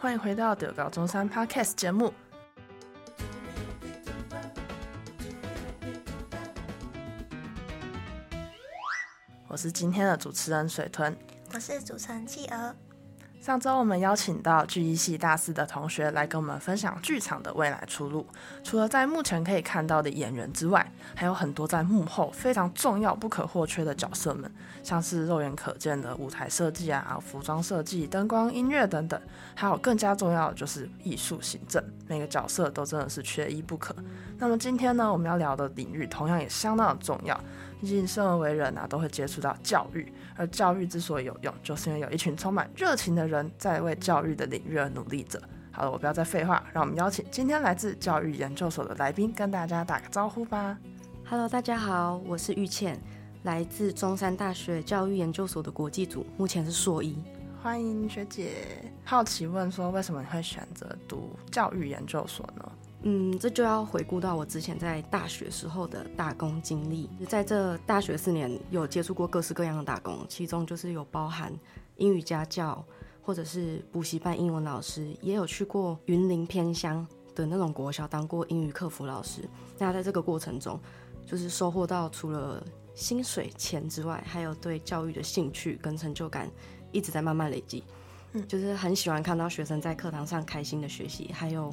欢迎回到德高中山 Podcast 节目。我是今天的主持人水豚，我是主持人企鹅。上周我们邀请到剧艺系大四的同学来跟我们分享剧场的未来出路。除了在目前可以看到的演员之外，还有很多在幕后非常重要、不可或缺的角色们，像是肉眼可见的舞台设计啊、服装设计、灯光、音乐等等，还有更加重要的就是艺术行政，每个角色都真的是缺一不可。那么今天呢，我们要聊的领域同样也相当的重要。毕竟生而为人啊，都会接触到教育，而教育之所以有用，就是因为有一群充满热情的人在为教育的领域而努力着。好了，我不要再废话，让我们邀请今天来自教育研究所的来宾跟大家打个招呼吧。Hello，大家好，我是玉倩，来自中山大学教育研究所的国际组，目前是硕一。欢迎学姐。好奇问说，为什么你会选择读教育研究所呢？嗯，这就要回顾到我之前在大学时候的打工经历。在这大学四年，有接触过各式各样的打工，其中就是有包含英语家教，或者是补习班英文老师，也有去过云林偏乡的那种国小当过英语客服老师。那在这个过程中，就是收获到除了薪水钱之外，还有对教育的兴趣跟成就感一直在慢慢累积。嗯，就是很喜欢看到学生在课堂上开心的学习，还有。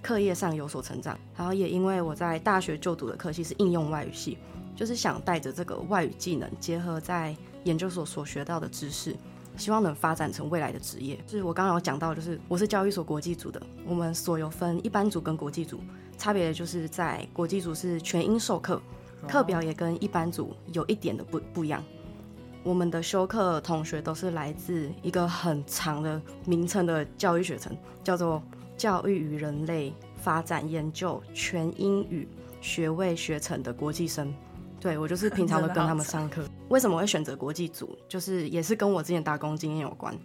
课业上有所成长，然后也因为我在大学就读的科系是应用外语系，就是想带着这个外语技能，结合在研究所所学到的知识，希望能发展成未来的职业。就是我刚刚有讲到，就是我是教育所国际组的，我们所有分一般组跟国际组，差别的就是在国际组是全英授课，课表也跟一般组有一点的不不一样。我们的修课同学都是来自一个很长的名称的教育学程，叫做。教育与人类发展研究全英语学位学程的国际生，对，我就是平常都跟他们上课。为什么会选择国际组？就是也是跟我之前打工经验有关。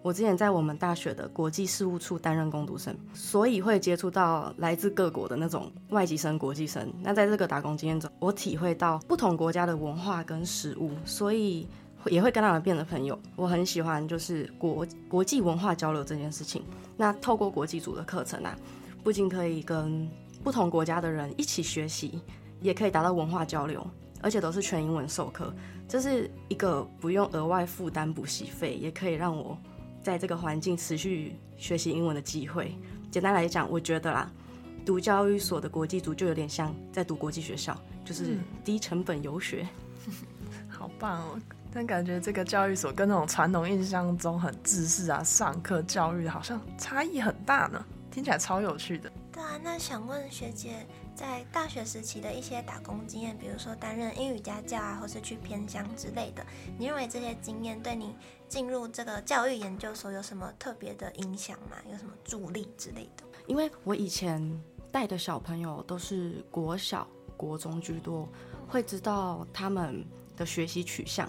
我之前在我们大学的国际事务处担任工读生，所以会接触到来自各国的那种外籍生、国际生。那在这个打工经验中，我体会到不同国家的文化跟食物，所以。也会跟他们变成朋友。我很喜欢就是国国际文化交流这件事情。那透过国际组的课程啊，不仅可以跟不同国家的人一起学习，也可以达到文化交流，而且都是全英文授课。这是一个不用额外负担补习费，也可以让我在这个环境持续学习英文的机会。简单来讲，我觉得啦，读教育所的国际组就有点像在读国际学校，就是低成本游学。嗯、好棒哦！但感觉这个教育所跟那种传统印象中很制式啊，上课教育好像差异很大呢，听起来超有趣的。对啊，那想问学姐，在大学时期的一些打工经验，比如说担任英语家教啊，或是去偏乡之类的，你认为这些经验对你进入这个教育研究所有什么特别的影响吗？有什么助力之类的？因为我以前带的小朋友都是国小、国中居多，会知道他们的学习取向。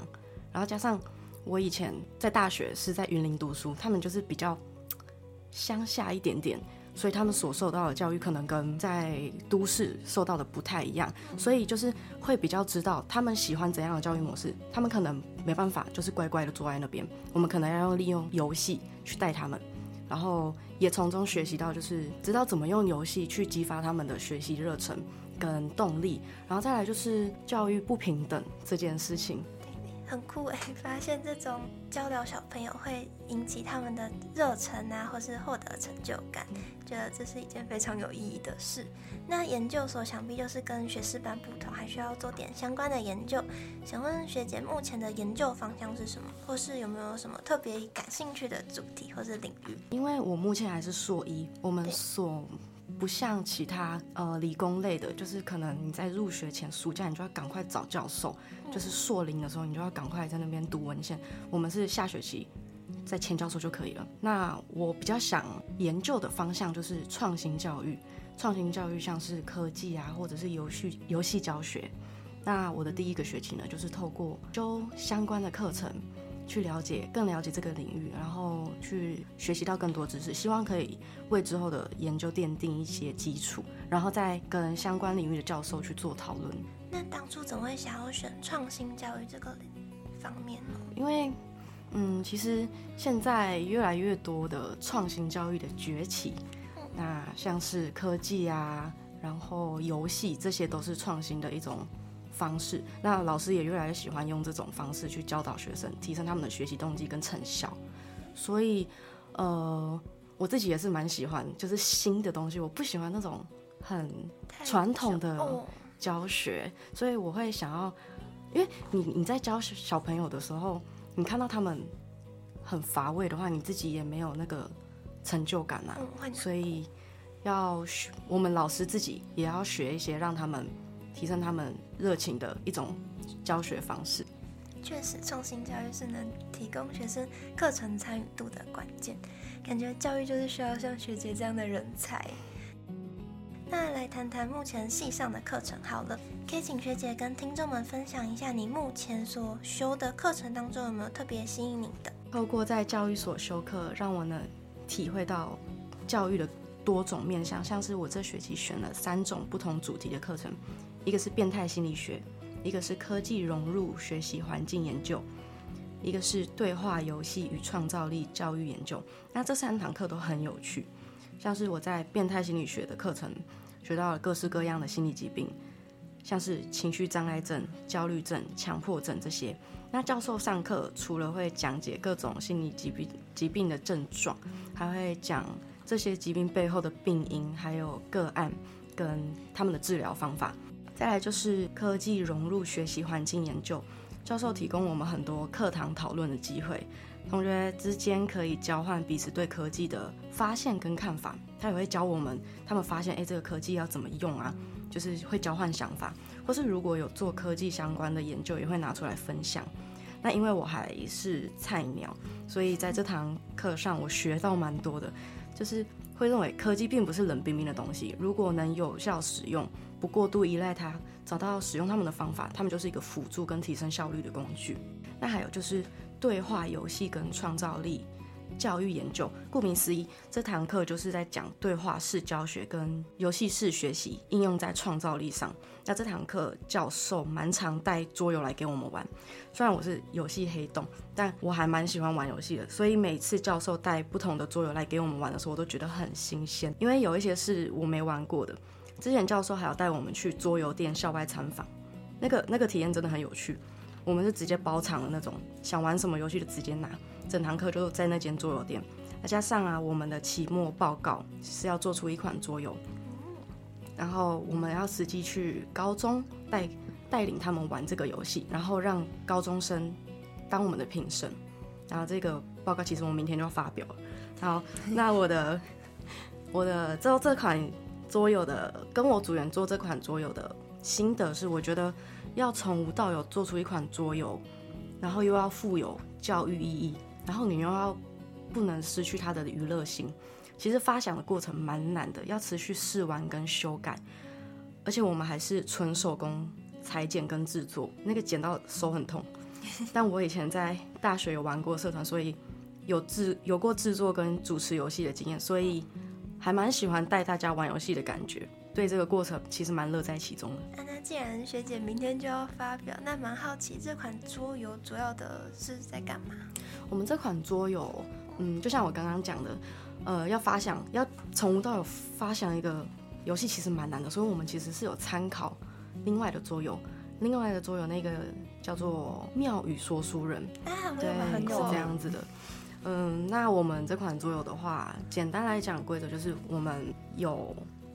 然后加上我以前在大学是在云林读书，他们就是比较乡下一点点，所以他们所受到的教育可能跟在都市受到的不太一样，所以就是会比较知道他们喜欢怎样的教育模式。他们可能没办法，就是乖乖的坐在那边，我们可能要用利用游戏去带他们，然后也从中学习到，就是知道怎么用游戏去激发他们的学习热忱跟动力。然后再来就是教育不平等这件事情。很酷哎，发现这种交流小朋友会引起他们的热忱啊，或是获得成就感，觉得这是一件非常有意义的事。那研究所想必就是跟学士班不同，还需要做点相关的研究。想问学姐，目前的研究方向是什么，或是有没有什么特别感兴趣的主题或是领域？因为我目前还是硕一，我们所。不像其他呃理工类的，就是可能你在入学前暑假你就要赶快找教授，就是硕零的时候你就要赶快在那边读文献。我们是下学期再签教授就可以了。那我比较想研究的方向就是创新教育，创新教育像是科技啊，或者是游戏游戏教学。那我的第一个学期呢，就是透过修相关的课程。去了解，更了解这个领域，然后去学习到更多知识，希望可以为之后的研究奠定一些基础，然后再跟相关领域的教授去做讨论。那当初怎么会想要选创新教育这个方面呢？因为嗯，其实现在越来越多的创新教育的崛起，那像是科技啊，然后游戏，这些都是创新的一种方式。那老师也越来越喜欢用这种方式去教导学生，提升他们的学习动机跟成效。所以，呃，我自己也是蛮喜欢，就是新的东西，我不喜欢那种很传统的教学，所以我会想要，因为你你在教小朋友的时候。你看到他们很乏味的话，你自己也没有那个成就感啊。嗯、所以要学，我们老师自己也要学一些让他们提升他们热情的一种教学方式。确实，创新教育是能提供学生课程参与度的关键。感觉教育就是需要像学姐这样的人才。那来谈谈目前系上的课程好了，可以请学姐跟听众们分享一下你目前所修的课程当中有没有特别吸引你的？透过在教育所修课，让我能体会到教育的多种面向，像是我这学期选了三种不同主题的课程，一个是变态心理学，一个是科技融入学习环境研究，一个是对话游戏与创造力教育研究。那这三堂课都很有趣。像是我在变态心理学的课程学到了各式各样的心理疾病，像是情绪障碍症、焦虑症、强迫症这些。那教授上课除了会讲解各种心理疾病疾病的症状，还会讲这些疾病背后的病因，还有个案跟他们的治疗方法。再来就是科技融入学习环境研究，教授提供我们很多课堂讨论的机会。同学之间可以交换彼此对科技的发现跟看法，他也会教我们，他们发现哎，这个科技要怎么用啊？就是会交换想法，或是如果有做科技相关的研究，也会拿出来分享。那因为我还是菜鸟，所以在这堂课上我学到蛮多的，就是会认为科技并不是冷冰冰的东西，如果能有效使用，不过度依赖它，找到使用它们的方法，它们就是一个辅助跟提升效率的工具。那还有就是。对话游戏跟创造力教育研究，顾名思义，这堂课就是在讲对话式教学跟游戏式学习应用在创造力上。那这堂课教授蛮常带桌游来给我们玩，虽然我是游戏黑洞，但我还蛮喜欢玩游戏的。所以每次教授带不同的桌游来给我们玩的时候，我都觉得很新鲜，因为有一些是我没玩过的。之前教授还要带我们去桌游店校外参访，那个那个体验真的很有趣。我们是直接包场的那种，想玩什么游戏就直接拿，整堂课就在那间桌游店。再加上啊，我们的期末报告是要做出一款桌游，然后我们要实际去高中带带领他们玩这个游戏，然后让高中生当我们的评审。然后这个报告其实我们明天就要发表了。好那我的 我的这这款桌游的跟我组员做这款桌游的心得是，我觉得。要从无到有做出一款桌游，然后又要富有教育意义，然后你又要不能失去它的娱乐性。其实发想的过程蛮难的，要持续试玩跟修改，而且我们还是纯手工裁剪跟制作，那个剪到手很痛。但我以前在大学有玩过社团，所以有制有过制作跟主持游戏的经验，所以还蛮喜欢带大家玩游戏的感觉。对这个过程其实蛮乐在其中的。那既然学姐明天就要发表，那蛮好奇这款桌游主要的是在干嘛？我们这款桌游，嗯，就像我刚刚讲的，呃，要发想，要从无到有发想一个游戏，其实蛮难的。所以我们其实是有参考另外的桌游，另外的桌游那个叫做《妙语说书人》，啊，对，是这样子的。嗯，那我们这款桌游的话，简单来讲，规则就是我们有。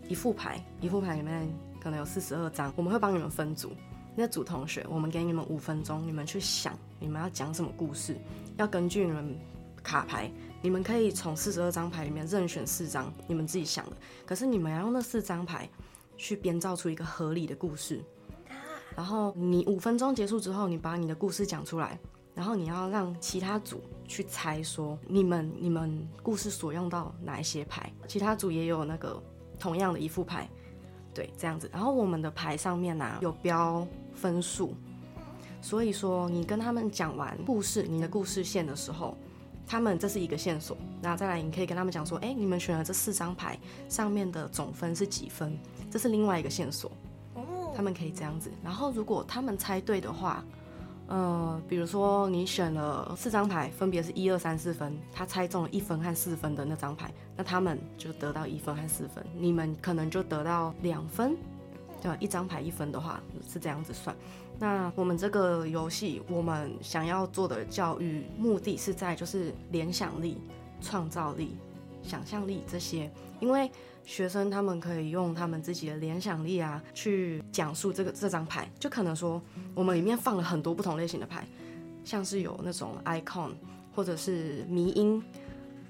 一副牌，一副牌里面可能有四十二张，我们会帮你们分组。那组同学，我们给你们五分钟，你们去想你们要讲什么故事，要根据你们卡牌，你们可以从四十二张牌里面任选四张你们自己想的。可是你们要用那四张牌去编造出一个合理的故事。然后你五分钟结束之后，你把你的故事讲出来，然后你要让其他组去猜说你们你们故事所用到哪一些牌，其他组也有那个。同样的一副牌，对，这样子。然后我们的牌上面呢、啊、有标分数，所以说你跟他们讲完故事，你的故事线的时候，他们这是一个线索。那再来，你可以跟他们讲说，哎，你们选了这四张牌上面的总分是几分？这是另外一个线索。他们可以这样子。然后如果他们猜对的话，呃，比如说你选了四张牌，分别是一二三四分，他猜中了一分和四分的那张牌，那他们就得到一分和四分，你们可能就得到两分，对吧？一张牌一分的话是这样子算。那我们这个游戏，我们想要做的教育目的是在就是联想力、创造力、想象力这些，因为。学生他们可以用他们自己的联想力啊，去讲述这个这张牌。就可能说，我们里面放了很多不同类型的牌，像是有那种 icon，或者是迷因、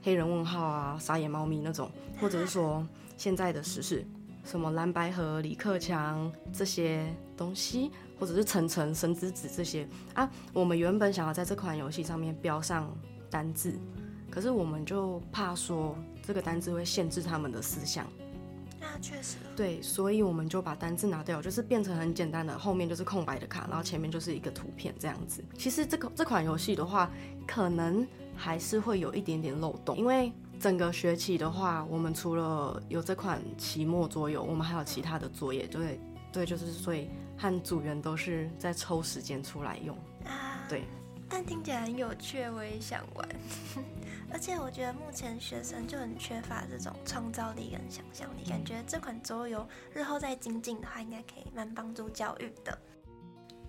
黑人问号啊、傻眼猫咪那种，或者是说现在的时事，什么蓝白和、李克强这些东西，或者是晨晨、神之子这些啊。我们原本想要在这款游戏上面标上单字，可是我们就怕说。这个单字会限制他们的思想，那确实对，所以我们就把单字拿掉，就是变成很简单的，后面就是空白的卡，然后前面就是一个图片这样子。其实这个这款游戏的话，可能还是会有一点点漏洞，因为整个学期的话，我们除了有这款期末作游，我们还有其他的作业，对对，就是所以和组员都是在抽时间出来用啊，对。但听起来很有趣，我也想玩。而且我觉得目前学生就很缺乏这种创造力跟想象力，感觉这款桌游日后再精进的话，应该可以蛮帮助教育的。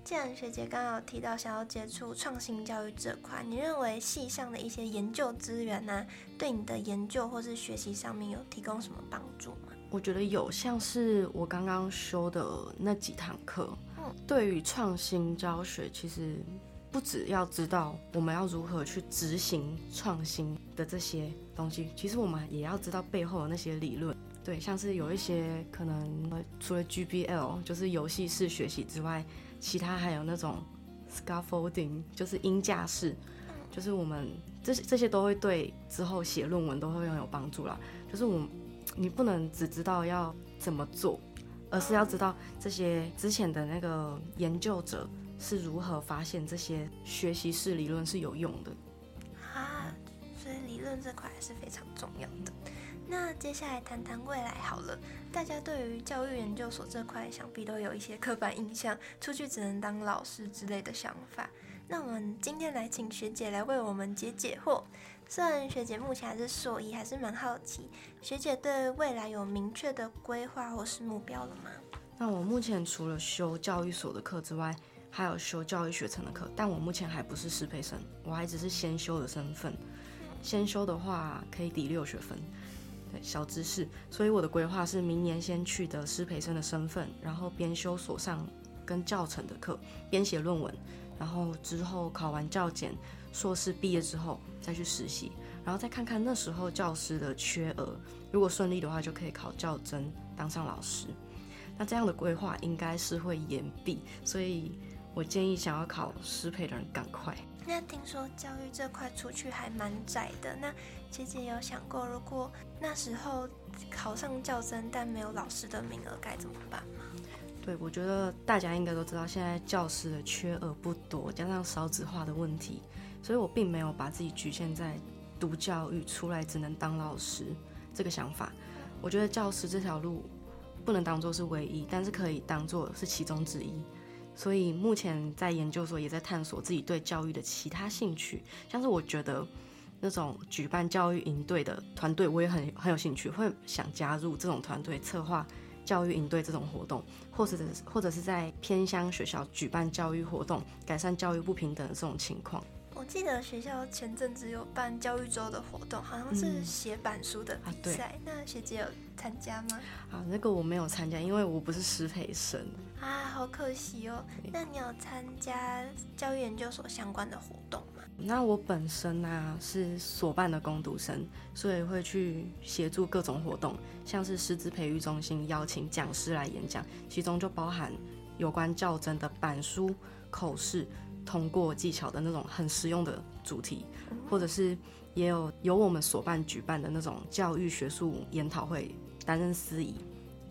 既然学姐刚刚有提到想要接触创新教育这块，你认为系上的一些研究资源呢、啊，对你的研究或是学习上面有提供什么帮助吗？我觉得有，像是我刚刚修的那几堂课，嗯，对于创新教学其实。不只要知道我们要如何去执行创新的这些东西，其实我们也要知道背后的那些理论。对，像是有一些可能除了 GBL 就是游戏式学习之外，其他还有那种 scaffolding 就是音架式，就是我们这些这些都会对之后写论文都会很有帮助啦。就是我你不能只知道要怎么做，而是要知道这些之前的那个研究者。是如何发现这些学习式理论是有用的啊？所以理论这块还是非常重要的。那接下来谈谈未来好了。大家对于教育研究所这块，想必都有一些刻板印象，出去只能当老师之类的想法。那我们今天来请学姐来为我们解解惑。虽然学姐目前还是硕一，还是蛮好奇，学姐对未来有明确的规划或是目标了吗？那我目前除了修教育所的课之外，还有修教育学程的课，但我目前还不是师培生，我还只是先修的身份。先修的话可以抵六学分，对，小知识。所以我的规划是明年先取得师培生的身份，然后边修所上跟教程的课，边写论文，然后之后考完教检，硕士毕业之后再去实习，然后再看看那时候教师的缺额，如果顺利的话就可以考教甄当上老师。那这样的规划应该是会延毕，所以。我建议想要考师培的人赶快。那听说教育这块出去还蛮窄的，那姐姐有想过，如果那时候考上教甄但没有老师的名额该怎么办吗？对，我觉得大家应该都知道，现在教师的缺额不多，加上少子化的问题，所以我并没有把自己局限在读教育出来只能当老师这个想法。我觉得教师这条路不能当做是唯一，但是可以当做是其中之一。所以目前在研究所也在探索自己对教育的其他兴趣，像是我觉得那种举办教育营队的团队，我也很很有兴趣，会想加入这种团队策划教育营队这种活动，或者是或者是在偏乡学校举办教育活动，改善教育不平等的这种情况。我记得学校前阵子有办教育周的活动，好像是写板书的比赛，嗯啊。那学姐有参加吗？啊，那个我没有参加，因为我不是师培生啊，好可惜哦。那你有参加教育研究所相关的活动吗？那我本身呢，啊，是所办的攻读生，所以会去协助各种活动，像是师资培育中心邀请讲师来演讲，其中就包含有关教甄的板书、口试。通过技巧的那种很实用的主题，或者是也有由我们所办举办的那种教育学术研讨会担任司仪，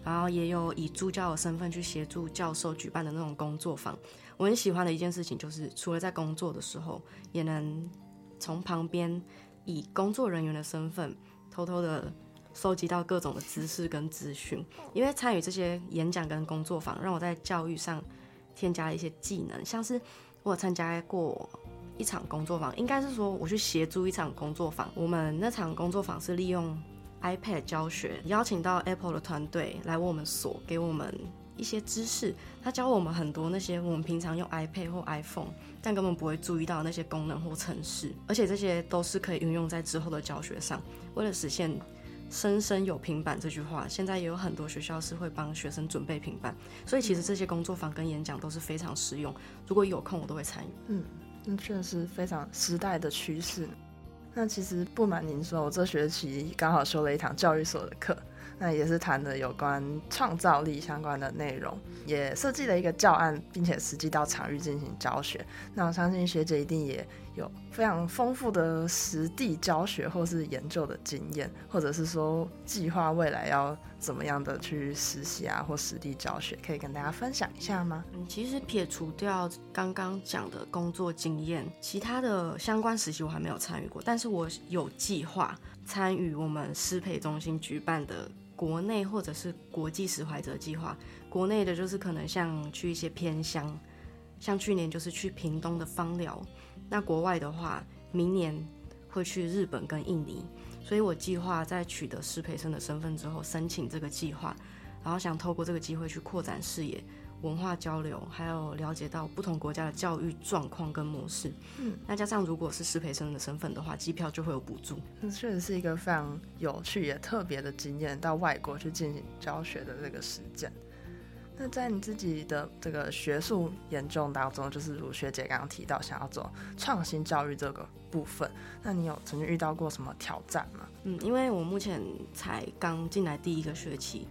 然后也有以助教的身份去协助教授举办的那种工作坊。我很喜欢的一件事情就是，除了在工作的时候，也能从旁边以工作人员的身份偷偷的收集到各种的知识跟资讯。因为参与这些演讲跟工作坊，让我在教育上添加了一些技能，像是。我参加过一场工作坊，应该是说我去协助一场工作坊。我们那场工作坊是利用 iPad 教学，邀请到 Apple 的团队来我们所给我们一些知识。他教我们很多那些我们平常用 iPad 或 iPhone 但根本不会注意到那些功能或程式，而且这些都是可以运用在之后的教学上。为了实现“生生有平板”这句话，现在也有很多学校是会帮学生准备平板，所以其实这些工作坊跟演讲都是非常实用。如果有空，我都会参与。嗯，那确实非常时代的趋势。那其实不瞒您说，我这学期刚好修了一堂教育所的课，那也是谈的有关创造力相关的内容，也设计了一个教案，并且实际到场域进行教学。那我相信学姐一定也有非常丰富的实地教学或是研究的经验，或者是说计划未来要怎么样的去实习啊，或实地教学，可以跟大家分享一下吗？嗯，其实撇除掉刚刚讲的工作经验，其他的相关实习我还没有参与过，但是我有计划参与我们师培中心举办的国内或者是国际使怀者计划。国内的就是可能像去一些偏乡，像去年就是去屏东的芳寮。那国外的话，明年会去日本跟印尼，所以我计划在取得施培生的身份之后，申请这个计划，然后想透过这个机会去扩展视野、文化交流，还有了解到不同国家的教育状况跟模式。嗯，那加上如果是师培生的身份的话，机票就会有补助。这确实是一个非常有趣也特别的经验，到外国去进行教学的这个实践。那在你自己的这个学术研究当中，就是如学姐刚刚提到想要做创新教育这个部分，那你有曾经遇到过什么挑战吗？嗯，因为我目前才刚进来第一个学期，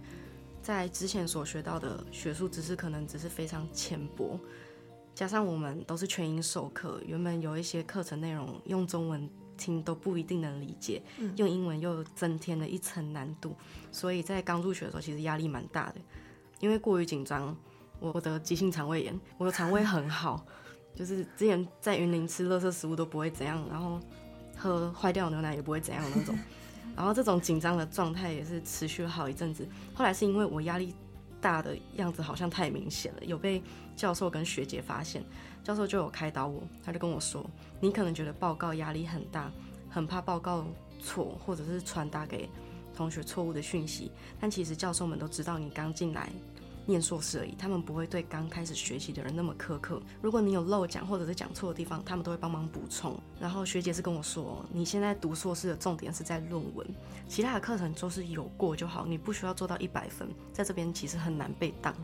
在之前所学到的学术知识可能只是非常浅薄，加上我们都是全英授课，原本有一些课程内容用中文听都不一定能理解，嗯，用英文又增添了一层难度，所以在刚入学的时候其实压力蛮大的。因为过于紧张，我得急性肠胃炎。我的肠胃很好，就是之前在云林吃垃圾食物都不会怎样，然后喝坏掉牛奶也不会怎样那种。然后这种紧张的状态也是持续了好一阵子。后来是因为我压力大的样子好像太明显了，有被教授跟学姐发现，教授就有开导我，他就跟我说：“你可能觉得报告压力很大，很怕报告错，或者是传达给。”同学错误的讯息，但其实教授们都知道你刚进来念硕士而已，他们不会对刚开始学习的人那么苛刻。如果你有漏讲或者是讲错的地方，他们都会帮忙补充。然后学姐是跟我说，你现在读硕士的重点是在论文，其他的课程就是有过就好，你不需要做到一百分，在这边其实很难被当。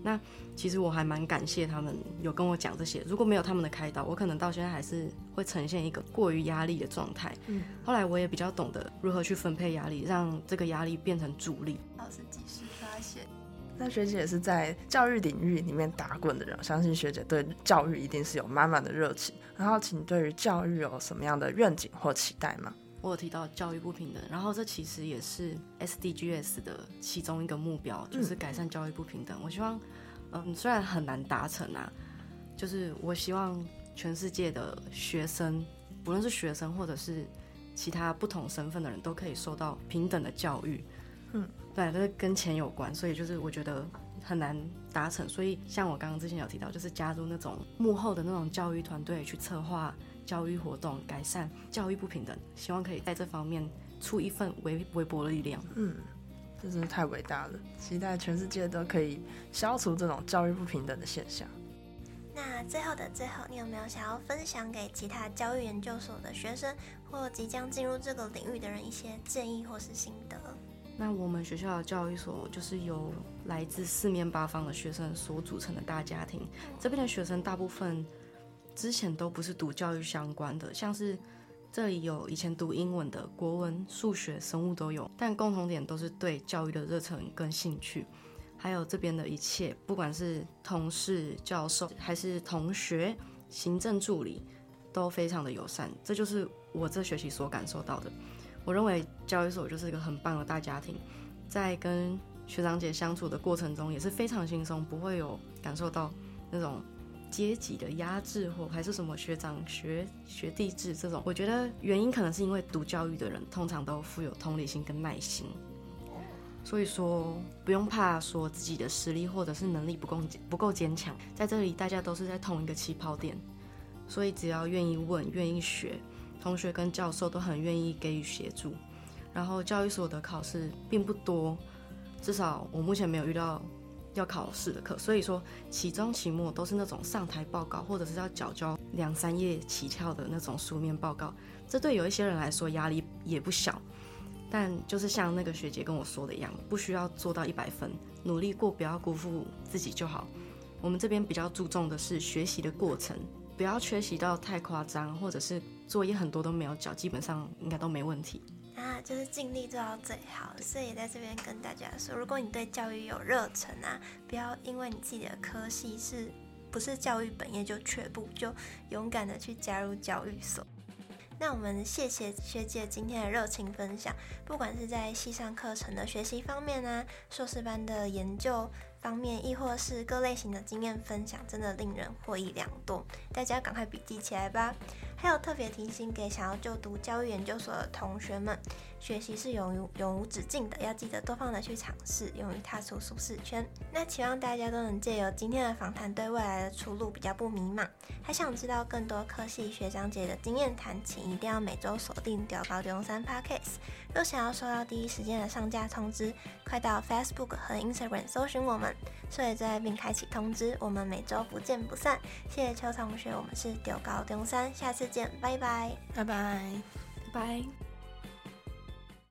那其实我还蛮感谢他们有跟我讲这些，如果没有他们的开导，我可能到现在还是会呈现一个过于压力的状态。嗯，后来我也比较懂得如何去分配压力，让这个压力变成助力。老师及时发现。那学姐也是在教育领域里面打滚的人，相信学姐对教育一定是有满满的热情。然后，请对于教育有什么样的愿景或期待吗？我有提到教育不平等，然后这其实也是 SDGs 的其中一个目标，就是改善教育不平等。嗯、我希望，嗯，虽然很难达成啊，就是我希望全世界的学生，不论是学生或者是其他不同身份的人，都可以受到平等的教育。嗯，对，就是跟钱有关，所以就是我觉得很难达成。所以像我刚刚之前有提到，就是加入那种幕后的那种教育团队去策划。教育活动，改善教育不平等，希望可以在这方面出一份微微薄的力量。嗯，这真是太伟大了！期待全世界都可以消除这种教育不平等的现象。那最后的最后，你有没有想要分享给其他教育研究所的学生，或即将进入这个领域的人一些建议或是心得？那我们学校的教育所就是由来自四面八方的学生所组成的大家庭，这边的学生大部分。之前都不是读教育相关的，像是这里有以前读英文的，国文、数学、生物都有，但共同点都是对教育的热忱跟兴趣，还有这边的一切，不管是同事、教授还是同学、行政助理，都非常的友善。这就是我这学期所感受到的。我认为教育所就是一个很棒的大家庭，在跟学长姐相处的过程中也是非常轻松，不会有感受到那种。阶级的压制，或还是什么学长学学弟制这种，我觉得原因可能是因为读教育的人通常都富有同理心跟耐心，所以说不用怕说自己的实力或者是能力不够不够坚强，在这里大家都是在同一个起跑点，所以只要愿意问、愿意学，同学跟教授都很愿意给予协助。然后教育所的考试并不多，至少我目前没有遇到要考试的课，所以说期中、期末都是那种上台报告，或者是要缴交两三页起跳的那种书面报告，这对有一些人来说压力也不小。但就是像那个学姐跟我说的一样，不需要做到一百分，努力过，不要辜负自己就好。我们这边比较注重的是学习的过程，不要缺席到太夸张，或者是作业很多都没有交，基本上应该都没问题。啊，就是尽力做到最好。所以在这边跟大家说，如果你对教育有热忱啊，不要因为你自己的科系是不是教育本业就却步，就勇敢的去加入教育所。那我们谢谢学姐今天的热情分享，不管是在系上课程的学习方面、啊，硕士班的研究方面，亦或是各类型的经验分享，真的令人获益良多。大家赶快笔记起来吧！还有特别提醒给想要就读教育研究所的同学们。学习是永无永无止境的，要记得多方的去尝试，勇于踏出舒适圈。那期望大家都能借由今天的访谈，对未来的出路比较不迷茫。还想知道更多科系学长姐的经验谈，请一定要每周锁定屌高中三 Podcast。若想要收到第一时间的上架通知，快到 Facebook 和 Instagram 搜寻我们，设为最爱并开启通知。我们每周不见不散。谢谢邱同学，我们是屌高中三，下次见，拜拜，拜拜，拜。